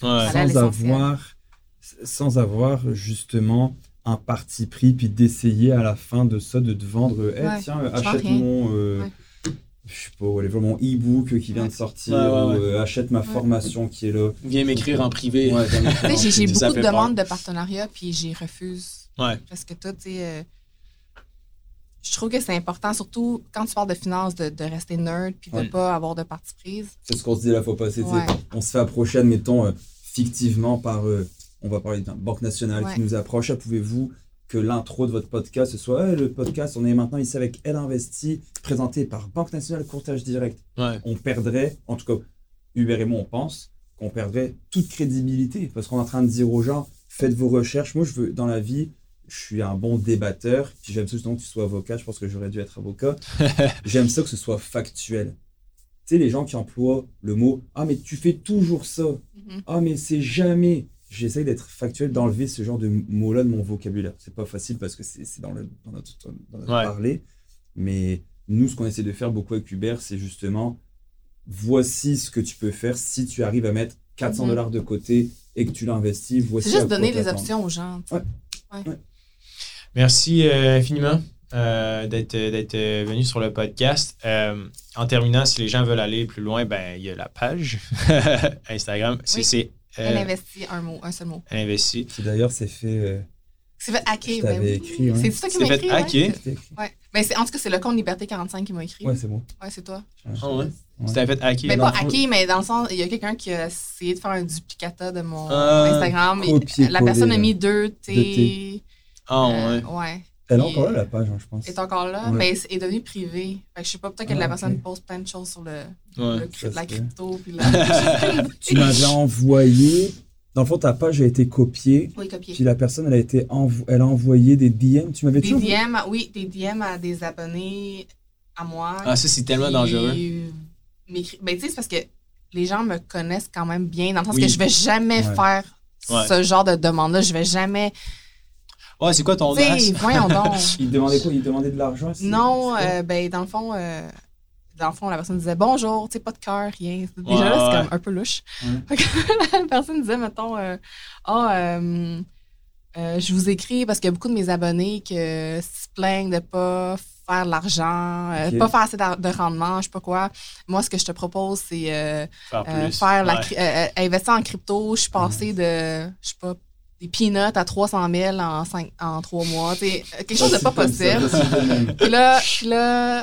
sans avoir, sans avoir justement un parti pris, puis d'essayer à la fin de ça de te vendre, Eh,
Ouais,
tiens, euh,
je vends
achète mon, euh,
Ouais.
Je sais pas, whatever, mon e-book qui vient de sortir,
Ouais, ouais,
ou euh, achète ma formation qui est là.
Viens m'écrire en privé.
Ouais,
j'ai- beaucoup de demandes de partenariat puis j'y refuse
Ouais.
presque tout. tu sais, euh, je trouve que c'est important, surtout quand tu parles de finances, de, de rester nerd puis de
Ouais.
pas avoir de parti prise.
C'est ce qu'on se dit la fois passée. On se fait approcher, admettons, euh, fictivement par, euh, on va parler d'une banque nationale
Ouais.
qui nous approche. Ah, Pouvez-vous que l'intro de votre podcast ce soit le podcast, on est maintenant ici avec Elle Investi, présenté par Banque nationale Courtage Direct.
Ouais.
On perdrait, en tout cas, Hubert et moi, on pense qu'on perdrait toute crédibilité parce qu'on est en train de dire aux gens faites vos recherches. Moi, je veux, dans la vie, je suis un bon débatteur. Puis j'aime ça justement que tu sois avocat. Je pense que j'aurais dû être avocat. <laughs> j'aime ça que ce soit factuel. Tu sais, les gens qui emploient le mot Ah, mais tu fais toujours ça.
Mhm.
Ah, mais c'est jamais. J'essaye d'être factuel, d'enlever ce genre de mots-là de mon vocabulaire. C'est pas facile parce que c'est dans, le, dans notre, dans notre
Ouais.
parler. Mais nous, ce qu'on essaie de faire beaucoup avec Hubert, c'est justement voici ce que tu peux faire si tu arrives à mettre 400
Mhm.
dollars de côté et que tu l'investis. Voici
C'est juste donner les options aux gens. tu sais.
Ouais.
Merci euh, infiniment euh, d'être d'être, euh, venu sur le podcast. Euh, en terminant, si les gens veulent aller plus loin, ben il y a la page <laughs> Instagram. C'est
Oui.
C'est, euh,
Elle investit un mot, un seul mot.
Elle investit.
Qui d'ailleurs s'est fait. euh,
C'est fait hacker.
Je
ben
t'avais
oui.
écrit, ouais.
C'est ça qui
C'est
m'a
fait
écrit.
hacker?
Ouais. C'est- ouais. Mais c'est- en tout cas, c'est le compte Liberté 45 qui m'a écrit.
Ouais,
Ouais,
c'est bon.
c'est toi.
Ah ouais?
Ouais.
C'était fait hacker.
Mais
dans
pas hacker, mais dans le sens, il y a quelqu'un qui a essayé de faire un duplicata de mon
Ah,
Instagram. et la personne a mis deux T.
Ah
Euh,
ouais.
ouais.
Elle est encore là, la page, hein, je pense.
est encore là,
Ouais.
mais est devenue privée. Fait que je sais pas, peut-être que
Ah,
la
ok.
personne poste plein de choses sur le,
Ouais.
le cry-
Ça
la crypto. Puis la... <laughs>
Tu m'avais envoyé. Dans le fond, ta page a été copiée.
oui, copier.
Puis la personne, elle a, été envo- elle a envoyé des DM. Tu m'avais
Des
dit
DM, à- oui, des DM à des abonnés à moi.
Ah, ça, c'est tellement dangereux.
m'écrit- Ben, tu sais, c'est parce que les gens me connaissent quand même bien, dans le sens
Oui.
que je vais jamais
Ouais.
faire
Ouais.
ce genre de demande-là. Je vais jamais.
Ouais, c'est quoi ton
voyons donc. <laughs>
Il demandait quoi? Il demandait de l'argent
Non, euh, ben, dans le fond. euh, dans le fond, la personne disait bonjour, tu sais, pas de cœur, rien. Déjà
Ouais,
là, c'est
ouais.
comme un peu louche.
Ouais. <laughs>
La personne disait, mettons, euh, ah, euh, euh, je vous écris parce qu'il y a beaucoup de mes abonnés qui euh, se plaignent de pas faire de l'argent, euh,
Ok.
pas faire assez de rendement, je sais pas quoi. Moi, ce que je te propose, c'est euh,
Faire
euh, la, euh, euh, investir en crypto. Je suis passée de, je sais pas, des peanuts à 300 000 en, cinq, en trois mois. Tu sais, quelque chose de pas possible. <laughs> Puis là, puis là, euh,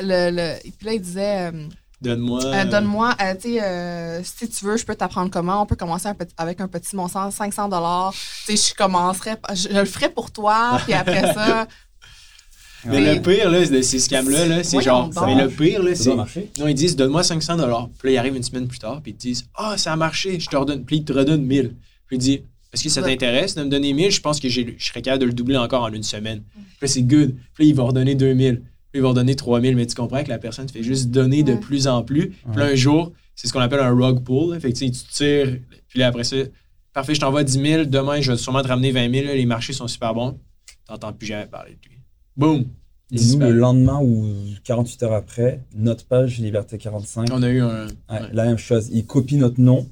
le, le- puis là, il disait, euh,
Donne-moi.
euh, donne-moi, euh, tu sais, euh, si tu veux, je peux t'apprendre comment. On peut commencer un petit- avec un petit montant, 500 dollars. Tu sais, je commencerai, je, je le ferai pour toi. Puis après ça, <laughs>
Mais le pire, là, de ces scams-là, là, c'est genre. Mais le pire, là,
Ça
c'est. Non, ils disent donne-moi 500 Puis là, ils arrivent une semaine plus tard, puis ils te disent Ah, ça a marché, je te redonne. Puis ils te redonnent 1000. Puis ils disent Est-ce que ça t'intéresse de me donner 1000 Je pense que j'ai- je serais capable de le doubler encore en une semaine. Puis là, c'est good. Puis là, ils vont redonner 2000. Puis ils vont redonner 3000. Mais tu comprends que la personne te fait juste donner de plus en plus. Puis là, un jour, c'est ce qu'on appelle un rug pull. Fait que tu tires. Puis là, après ça, parfait, je t'envoie 10 000. Demain, je vais sûrement te ramener 20 000. là, les marchés sont super bons. T'entends plus jamais parler de lui. Boum
Et nous, le lendemain ou 48 heures après, notre page Liberté 45,
On a eu un.
ouais,
ouais.
la même chose. Ils copient notre nom,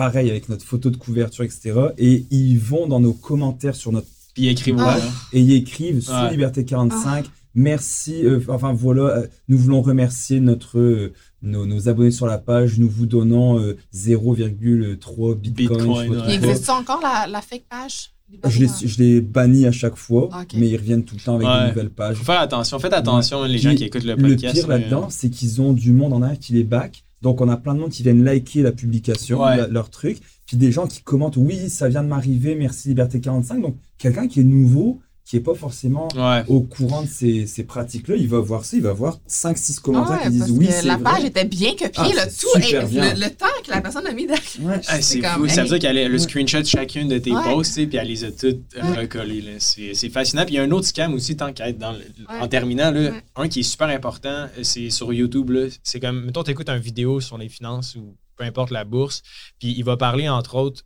pareil avec notre photo de couverture, etc. Et ils vont dans nos commentaires sur notre
Puis ils écrivent
Ah.
et ils écrivent sur
Ouais.
Liberté 45. Merci, euh, enfin voilà, euh, nous voulons remercier notre, euh, nos, nos abonnés sur la page, nous vous donnant euh, 0,3 bitcoin.
Bitcoin, ouais.
il existe encore la, la fake page?
Je les, bannis à chaque fois,
Ok.
mais ils reviennent tout le temps avec
Ouais.
des nouvelles pages.
Faut faire attention. Faites attention, les gens qui écoutent le
Le
podcast.
pire
mais-
là-dedans, c'est qu'ils ont du monde en arrière qui les back. Donc, on a plein de monde qui viennent liker la publication,
Ouais.
la- leur truc. Puis des gens qui commentent Oui, ça vient de m'arriver, merci Liberté 45. Donc, quelqu'un qui est nouveau, qui n'est pas forcément
Ouais.
au courant de ces, ces pratiques-là, il va voir ça, il va voir 5-6 commentaires
Ouais,
qui disent Oui, c'est
la
vrai.
page était bien copiée,
Ah,
là, tout.
super
hey,
bien.
le, le temps que la personne a mis derrière.
Ouais.
Hey, c'est
comme,
fou. Ça veut dire qu'elle a le screenshot de chacune de tes
Ouais.
posts, puis elle les a toutes
Ouais.
recollées. C'est fascinant. Puis il y a un autre scam aussi, tant qu'à être dans le-
Ouais.
En terminant, là,
Ouais.
un qui est super important, c'est sur YouTube. C'est comme, mettons, tu écoutes une vidéo sur les finances ou peu importe la bourse, puis il va parler, entre autres.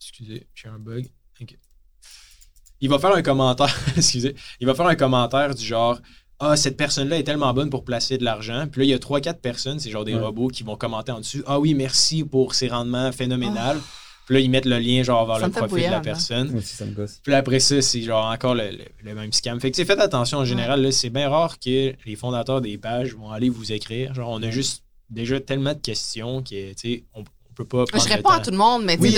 Excusez, j'ai un bug. Il va faire un commentaire. <laughs> excusez. Il va faire un commentaire du genre. Ah, cette personne-là est tellement bonne pour placer de l'argent. Puis là, il y a 3-4 personnes, c'est genre des
Ouais.
robots qui vont commenter en dessous. Ah oui, merci pour ces rendements phénoménal. Puis là, ils mettent le lien genre vers
Ça
le profil de la
là.
personne.
Aussi, ça me gosse.
Puis là, après ça, c'est genre encore le, le- le même scam. Fait que tu sais, faites attention en général. là, C'est bien rare que les fondateurs des pages vont aller vous écrire. Genre, on a juste déjà tellement de questions que, tu sais, on, pas
Je
le
réponds à tout le monde, mais
Oui,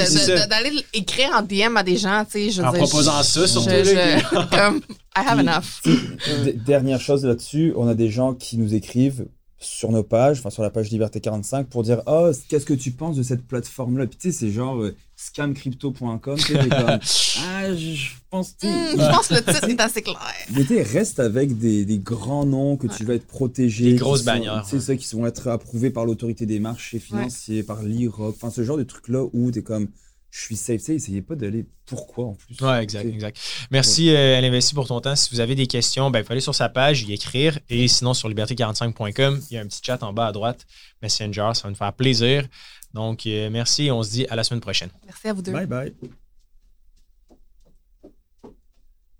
d'aller écrire en DM à des gens, tu sais, je
En
dire,
proposant
je-
ça, surtout,
je-
là,
je- <laughs> comme, I have enough. <laughs>
D- Dernière chose là-dessus, on a des gens qui nous écrivent sur nos pages, enfin sur la page Liberté 45 pour dire oh qu'est-ce que tu penses de cette plateforme là puis tu sais c'est genre euh, scamcrypto.com tu sais t'es comme <laughs> ah je je pense sais,
Hmm, je pense que le titre est assez clair.
Mais tu sais, reste avec des, des grands noms que tu vas être protégé.
Des grosses bannières,
Tu sais,
ouais.
ceux qui vont être approuvés par l'autorité des marchés financiers, par l'IROC, enfin ce genre de trucs-là où tu es comme, je suis safe. Tu sais, essayez pas d'aller pourquoi en plus.
Ouais, exact, exact. Merci, euh, Investi, pour ton temps. Si vous avez des questions, ben, il faut aller sur sa page, y écrire. Et sinon, sur liberté45.com, il y a un petit chat en bas à droite, Messenger, ça va nous faire plaisir. Donc, euh, merci et on se dit à la semaine prochaine.
Merci à vous deux.
Bye bye.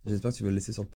J'espère que tu vas le laisser sur le